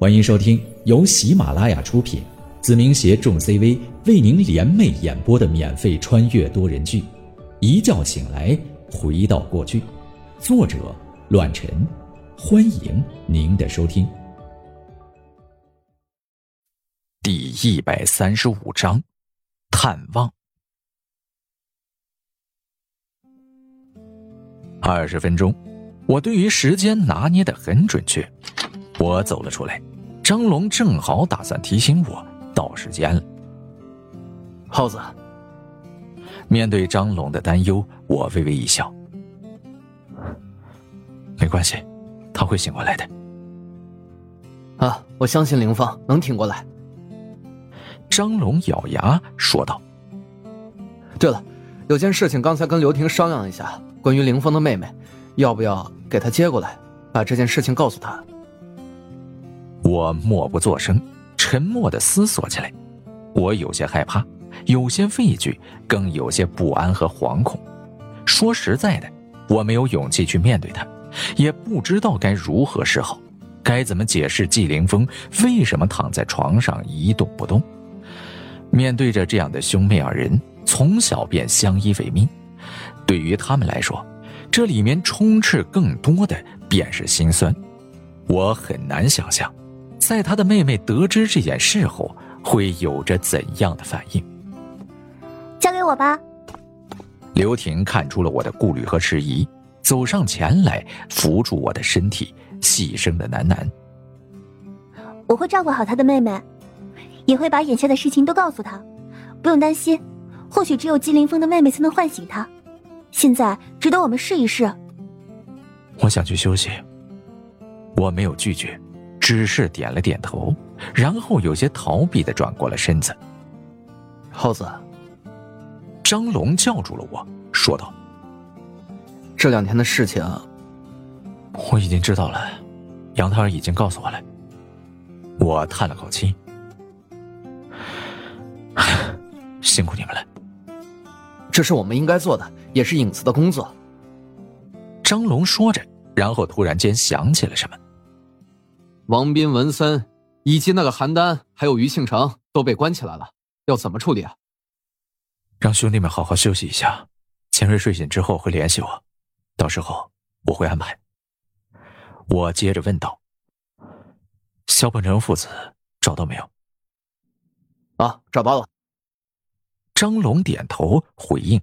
欢迎收听由喜马拉雅出品，子明携众 CV 为您联袂演播的免费穿越多人剧《一觉醒来回到过去》，作者：乱臣。欢迎您的收听。第一百三十五章，探望。二十分钟，我对于时间拿捏的很准确。我走了出来，张龙正好打算提醒我到时间了。耗子，面对张龙的担忧，我微微一笑，没关系，他会醒过来的。啊，我相信林芳能挺过来。张龙咬牙说道：“对了，有件事情刚才跟刘婷商量一下，关于凌风的妹妹，要不要给她接过来，把这件事情告诉他？”我默不作声，沉默的思索起来。我有些害怕，有些畏惧，更有些不安和惶恐。说实在的，我没有勇气去面对他，也不知道该如何是好，该怎么解释季凌风为什么躺在床上一动不动。面对着这样的兄妹二人，从小便相依为命，对于他们来说，这里面充斥更多的便是心酸。我很难想象。在他的妹妹得知这件事后，会有着怎样的反应？交给我吧。刘婷看出了我的顾虑和迟疑，走上前来扶住我的身体，细声的喃喃：“我会照顾好他的妹妹，也会把眼下的事情都告诉他，不用担心。或许只有季凌风的妹妹才能唤醒他，现在值得我们试一试。”我想去休息。我没有拒绝。只是点了点头，然后有些逃避的转过了身子。耗子，张龙叫住了我，说道：“这两天的事情，我已经知道了，杨太儿已经告诉我了。”我叹了口气：“辛苦你们了，这是我们应该做的，也是影子的工作。”张龙说着，然后突然间想起了什么。王斌、文森，以及那个邯郸，还有于庆成都被关起来了，要怎么处理啊？让兄弟们好好休息一下，钱瑞睡醒之后会联系我，到时候我会安排。我接着问道：“肖鹏程父子找到没有？”啊，找到了。张龙点头回应：“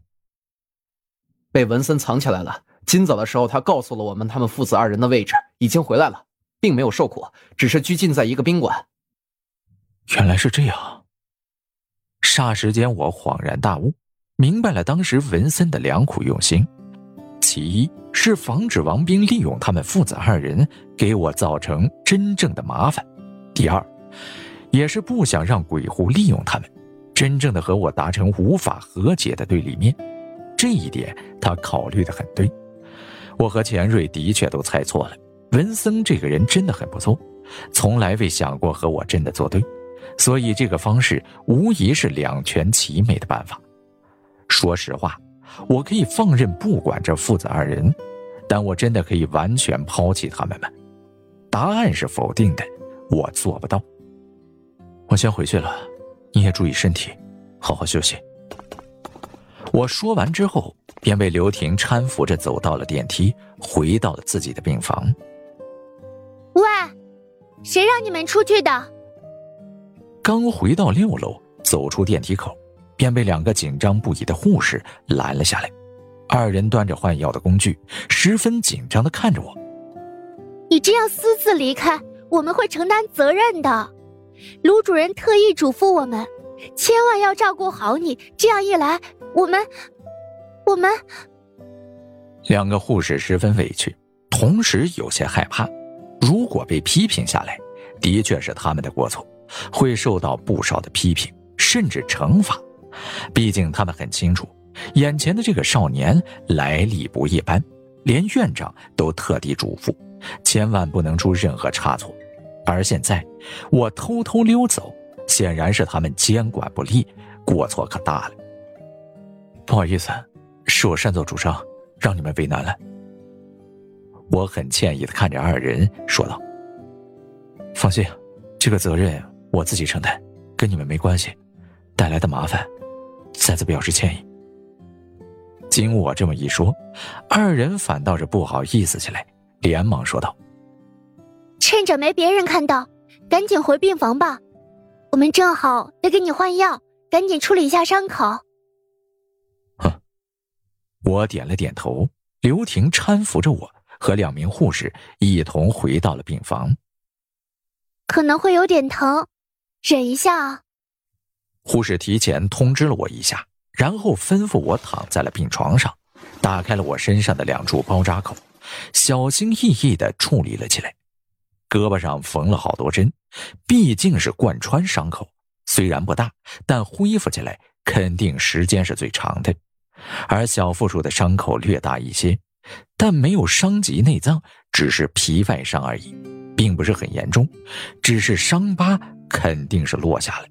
被文森藏起来了。今早的时候，他告诉了我们他们父子二人的位置，已经回来了。”并没有受苦，只是拘禁在一个宾馆。原来是这样。霎时间，我恍然大悟，明白了当时文森的良苦用心。其一是防止王兵利用他们父子二人给我造成真正的麻烦；第二，也是不想让鬼狐利用他们，真正的和我达成无法和解的对立面。这一点他考虑的很对，我和钱瑞的确都猜错了。文森这个人真的很不错，从来未想过和我真的作对，所以这个方式无疑是两全其美的办法。说实话，我可以放任不管这父子二人，但我真的可以完全抛弃他们吗？答案是否定的，我做不到。我先回去了，你也注意身体，好好休息。我说完之后，便被刘婷搀扶着走到了电梯，回到了自己的病房。喂，谁让你们出去的？刚回到六楼，走出电梯口，便被两个紧张不已的护士拦了下来。二人端着换药的工具，十分紧张的看着我。你这样私自离开，我们会承担责任的。卢主任特意嘱咐我们，千万要照顾好你。这样一来，我们，我们……两个护士十分委屈，同时有些害怕。如果被批评下来，的确是他们的过错，会受到不少的批评，甚至惩罚。毕竟他们很清楚，眼前的这个少年来历不一般，连院长都特地嘱咐，千万不能出任何差错。而现在我偷偷溜走，显然是他们监管不力，过错可大了。不好意思，是我擅作主张，让你们为难了。我很歉意的看着二人说道：“放心，这个责任我自己承担，跟你们没关系，带来的麻烦，再次表示歉意。经我这么一说，二人反倒是不好意思起来，连忙说道：“趁着没别人看到，赶紧回病房吧，我们正好得给你换药，赶紧处理一下伤口。”哼，我点了点头。刘婷搀扶着我和两名护士一同回到了病房。可能会有点疼，忍一下啊。护士提前通知了我一下，然后吩咐我躺在了病床上，打开了我身上的两处包扎口，小心翼翼的处理了起来。胳膊上缝了好多针，毕竟是贯穿伤口，虽然不大，但恢复起来肯定时间是最长的。而小腹处的伤口略大一些，但没有伤及内脏，只是皮外伤而已，并不是很严重，只是伤疤肯定是落下了。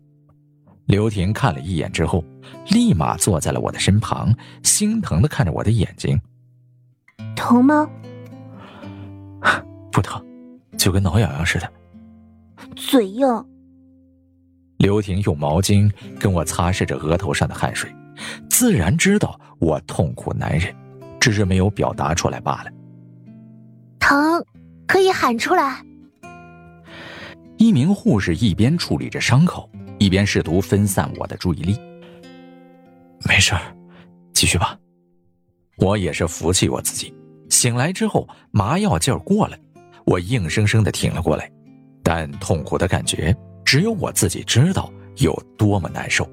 刘婷看了一眼之后，立马坐在了我的身旁，心疼的看着我的眼睛。疼吗？不疼，就跟挠痒痒似的。嘴硬。刘婷用毛巾跟我擦拭着额头上的汗水。自然知道我痛苦难忍，只是没有表达出来罢了。疼，可以喊出来。一名护士一边处理着伤口，一边试图分散我的注意力。没事继续吧。我也是服气我自己。醒来之后，麻药劲儿过了，我硬生生的挺了过来，但痛苦的感觉只有我自己知道有多么难受。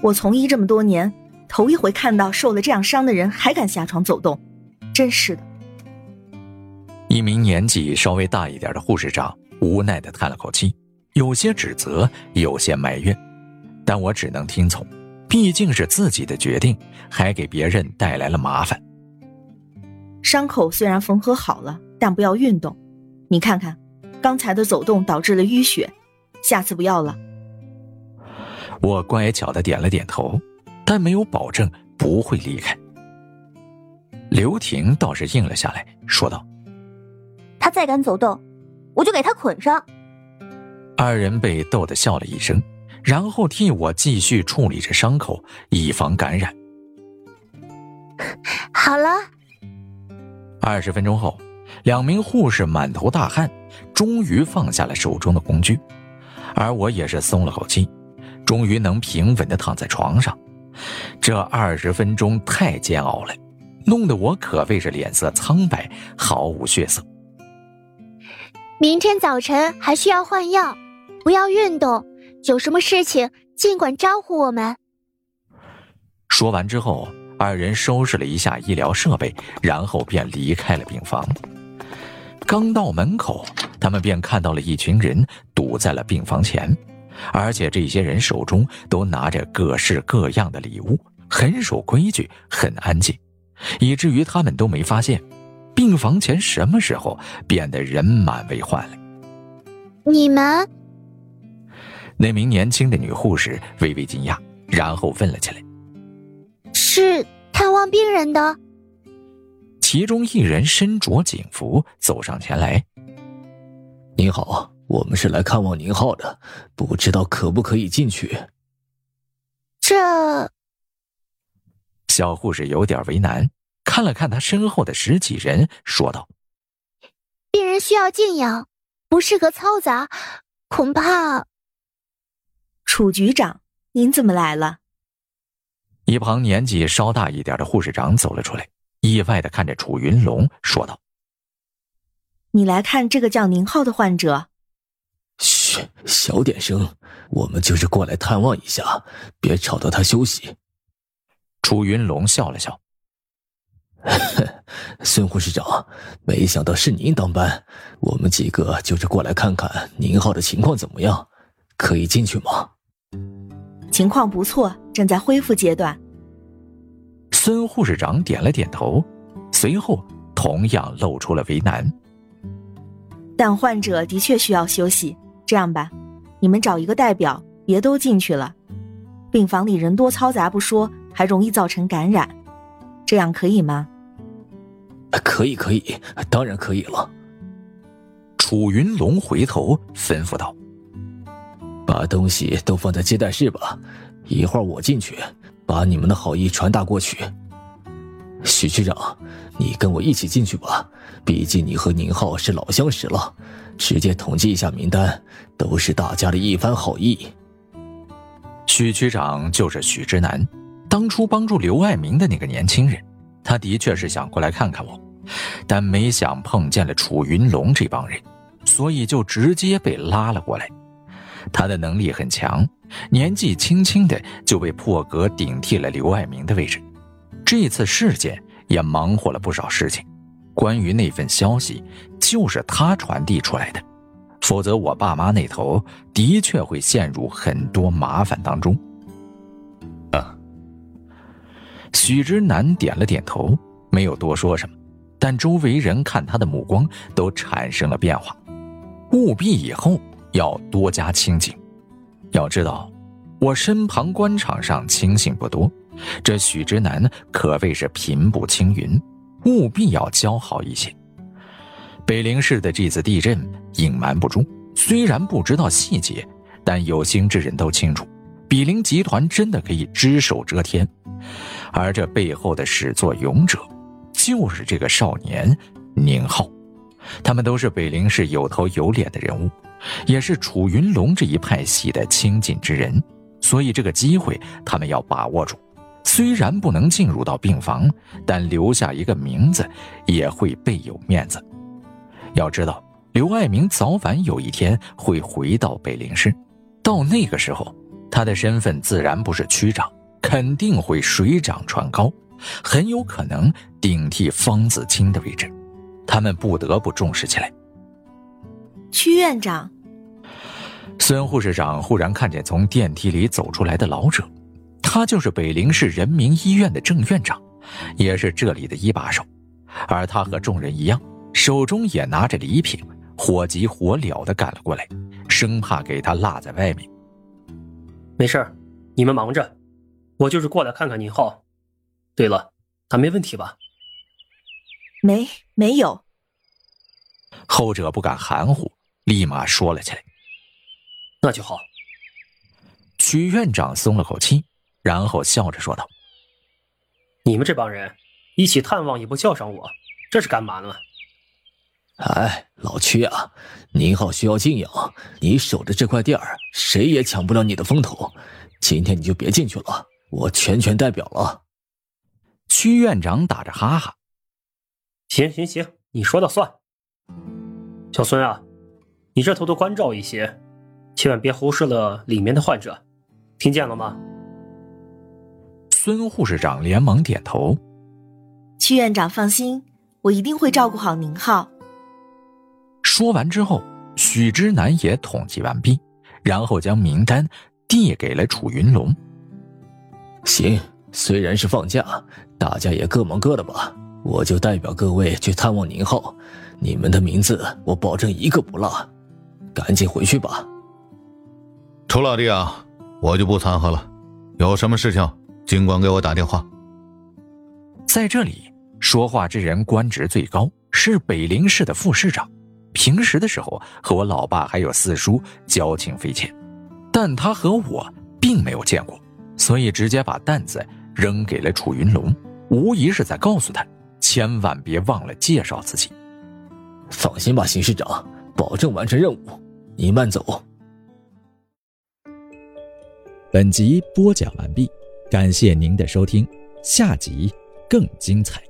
我从医这么多年，头一回看到受了这样伤的人还敢下床走动，真是的。一名年纪稍微大一点的护士长无奈的叹了口气，有些指责，有些埋怨，但我只能听从，毕竟是自己的决定，还给别人带来了麻烦。伤口虽然缝合好了，但不要运动。你看看，刚才的走动导致了淤血，下次不要了。我乖巧的点了点头，但没有保证不会离开。刘婷倒是应了下来，说道：“他再敢走动，我就给他捆上。”二人被逗得笑了一声，然后替我继续处理着伤口，以防感染。好了。二十分钟后，两名护士满头大汗，终于放下了手中的工具，而我也是松了口气。终于能平稳的躺在床上，这二十分钟太煎熬了，弄得我可谓是脸色苍白，毫无血色。明天早晨还需要换药，不要运动，有什么事情尽管招呼我们。说完之后，二人收拾了一下医疗设备，然后便离开了病房。刚到门口，他们便看到了一群人堵在了病房前。而且这些人手中都拿着各式各样的礼物，很守规矩，很安静，以至于他们都没发现，病房前什么时候变得人满为患了。你们？那名年轻的女护士微微惊讶，然后问了起来：“是探望病人的？”其中一人身着警服走上前来：“你好。”我们是来看望宁浩的，不知道可不可以进去？这小护士有点为难，看了看他身后的十几人，说道：“病人需要静养，不适合嘈杂，恐怕……”楚局长，您怎么来了？一旁年纪稍大一点的护士长走了出来，意外的看着楚云龙，说道：“你来看这个叫宁浩的患者。”嘘，小点声，我们就是过来探望一下，别吵到他休息。楚云龙笑了笑：“ 孙护士长，没想到是您当班，我们几个就是过来看看宁浩的情况怎么样，可以进去吗？”情况不错，正在恢复阶段。孙护士长点了点头，随后同样露出了为难：“但患者的确需要休息。”这样吧，你们找一个代表，别都进去了。病房里人多嘈杂不说，还容易造成感染，这样可以吗？可以，可以，当然可以了。楚云龙回头吩咐道：“把东西都放在接待室吧，一会儿我进去，把你们的好意传达过去。”许区长，你跟我一起进去吧，毕竟你和宁浩是老相识了，直接统计一下名单，都是大家的一番好意。许区长就是许之南，当初帮助刘爱民的那个年轻人，他的确是想过来看看我，但没想碰见了楚云龙这帮人，所以就直接被拉了过来。他的能力很强，年纪轻轻的就被破格顶替了刘爱民的位置。这次事件也忙活了不少事情，关于那份消息，就是他传递出来的，否则我爸妈那头的确会陷入很多麻烦当中。啊，许之南点了点头，没有多说什么，但周围人看他的目光都产生了变化，务必以后要多加清醒。要知道，我身旁官场上清醒不多。这许之南可谓是平步青云，务必要交好一些。北陵市的这次地震隐瞒不住，虽然不知道细节，但有心之人都清楚，比邻集团真的可以只手遮天，而这背后的始作俑者，就是这个少年宁浩。他们都是北陵市有头有脸的人物，也是楚云龙这一派系的亲近之人，所以这个机会他们要把握住。虽然不能进入到病房，但留下一个名字也会倍有面子。要知道，刘爱民早晚有一天会回到北陵市，到那个时候，他的身份自然不是区长，肯定会水涨船高，很有可能顶替方子清的位置。他们不得不重视起来。区院长，孙护士长忽然看见从电梯里走出来的老者。他就是北陵市人民医院的郑院长，也是这里的一把手，而他和众人一样，手中也拿着礼品，火急火燎的赶了过来，生怕给他落在外面。没事你们忙着，我就是过来看看宁浩。对了，他没问题吧？没，没有。后者不敢含糊，立马说了起来。那就好。曲院长松了口气。然后笑着说道：“你们这帮人一起探望也不叫上我，这是干嘛呢？”“哎，老屈啊，宁浩需要静养，你守着这块地儿，谁也抢不了你的风头。今天你就别进去了，我全权代表了。”屈院长打着哈哈：“行行行，你说了算。小孙啊，你这头多关照一些，千万别忽视了里面的患者，听见了吗？”孙护士长连忙点头：“曲院长放心，我一定会照顾好宁浩。”说完之后，许之南也统计完毕，然后将名单递给了楚云龙。行，虽然是放假，大家也各忙各的吧。我就代表各位去探望宁浩，你们的名字我保证一个不落。赶紧回去吧。楚老弟啊，我就不掺和了，有什么事情？尽管给我打电话。在这里说话之人官职最高，是北陵市的副市长。平时的时候和我老爸还有四叔交情匪浅，但他和我并没有见过，所以直接把担子扔给了楚云龙，无疑是在告诉他，千万别忘了介绍自己。放心吧，邢市长，保证完成任务。你慢走。本集播讲完毕。感谢您的收听，下集更精彩。